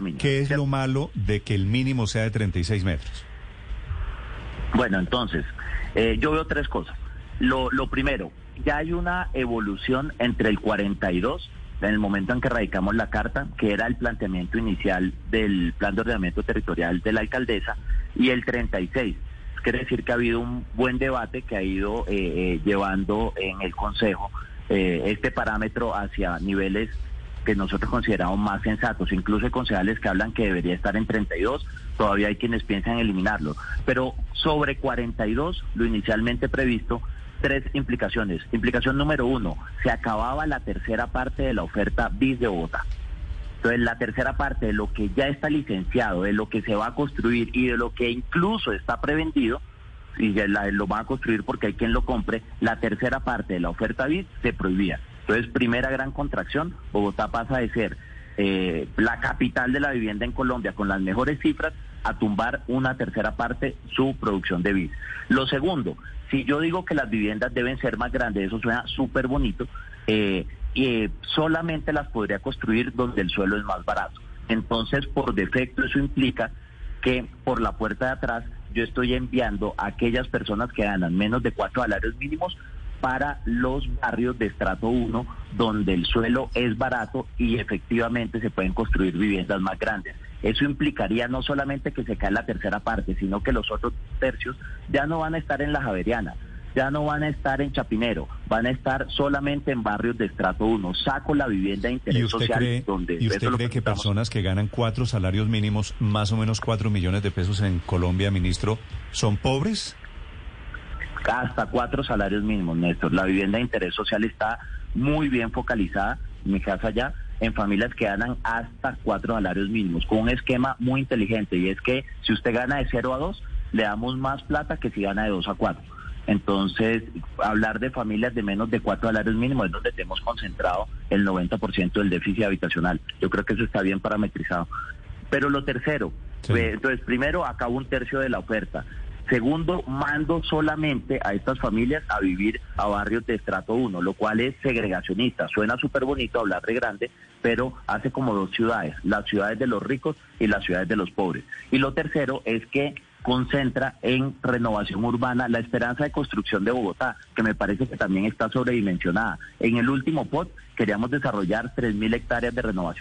mínima. ¿Qué es lo malo de que el mínimo sea de 36 metros? Bueno, entonces, eh, yo veo tres cosas. Lo, lo primero, ya hay una evolución entre el 42, en el momento en que radicamos la carta, que era el planteamiento inicial del plan de ordenamiento territorial de la alcaldesa, y el 36. Quiere decir que ha habido un buen debate que ha ido eh, eh, llevando en el Consejo eh, este parámetro hacia niveles que nosotros consideramos más sensatos. Incluso hay concejales que hablan que debería estar en 32, todavía hay quienes piensan eliminarlo. Pero sobre 42, lo inicialmente previsto, tres implicaciones. Implicación número uno, se acababa la tercera parte de la oferta BIS de Bogotá. Entonces, la tercera parte de lo que ya está licenciado, de lo que se va a construir y de lo que incluso está prevendido, y la- lo van a construir porque hay quien lo compre, la tercera parte de la oferta BIS se prohibía. Entonces, primera gran contracción, Bogotá pasa de ser eh, la capital de la vivienda en Colombia con las mejores cifras a tumbar una tercera parte su producción de BIS. Lo segundo, si yo digo que las viviendas deben ser más grandes, eso suena súper bonito, eh, y solamente las podría construir donde el suelo es más barato. Entonces, por defecto, eso implica que por la puerta de atrás yo estoy enviando a aquellas personas que ganan menos de cuatro salarios mínimos para los barrios de estrato 1, donde el suelo es barato y efectivamente se pueden construir viviendas más grandes. Eso implicaría no solamente que se cae la tercera parte, sino que los otros tercios ya no van a estar en la Javeriana, ya no van a estar en Chapinero, van a estar solamente en barrios de estrato 1. Saco la vivienda de ¿Y interés usted social cree, donde y usted cree que personas que ganan cuatro salarios mínimos, más o menos cuatro millones de pesos en Colombia, ministro, son pobres? Hasta cuatro salarios mínimos, Néstor. La vivienda de interés social está muy bien focalizada, en mi casa ya, en familias que ganan hasta cuatro salarios mínimos, con un esquema muy inteligente, y es que si usted gana de 0 a 2, le damos más plata que si gana de 2 a 4. Entonces, hablar de familias de menos de cuatro salarios mínimos es donde tenemos concentrado el 90% del déficit habitacional. Yo creo que eso está bien parametrizado. Pero lo tercero, Sí. eh, entonces, primero, acabo un tercio de la oferta. Segundo, mando solamente a estas familias a vivir a barrios de estrato 1, lo cual es segregacionista. Suena súper bonito hablar de grande, pero hace como dos ciudades, las ciudades de los ricos y las ciudades de los pobres. Y lo tercero es que concentra en renovación urbana la esperanza de construcción de Bogotá, que me parece que también está sobredimensionada. En el último POT queríamos desarrollar 3.000 hectáreas de renovación.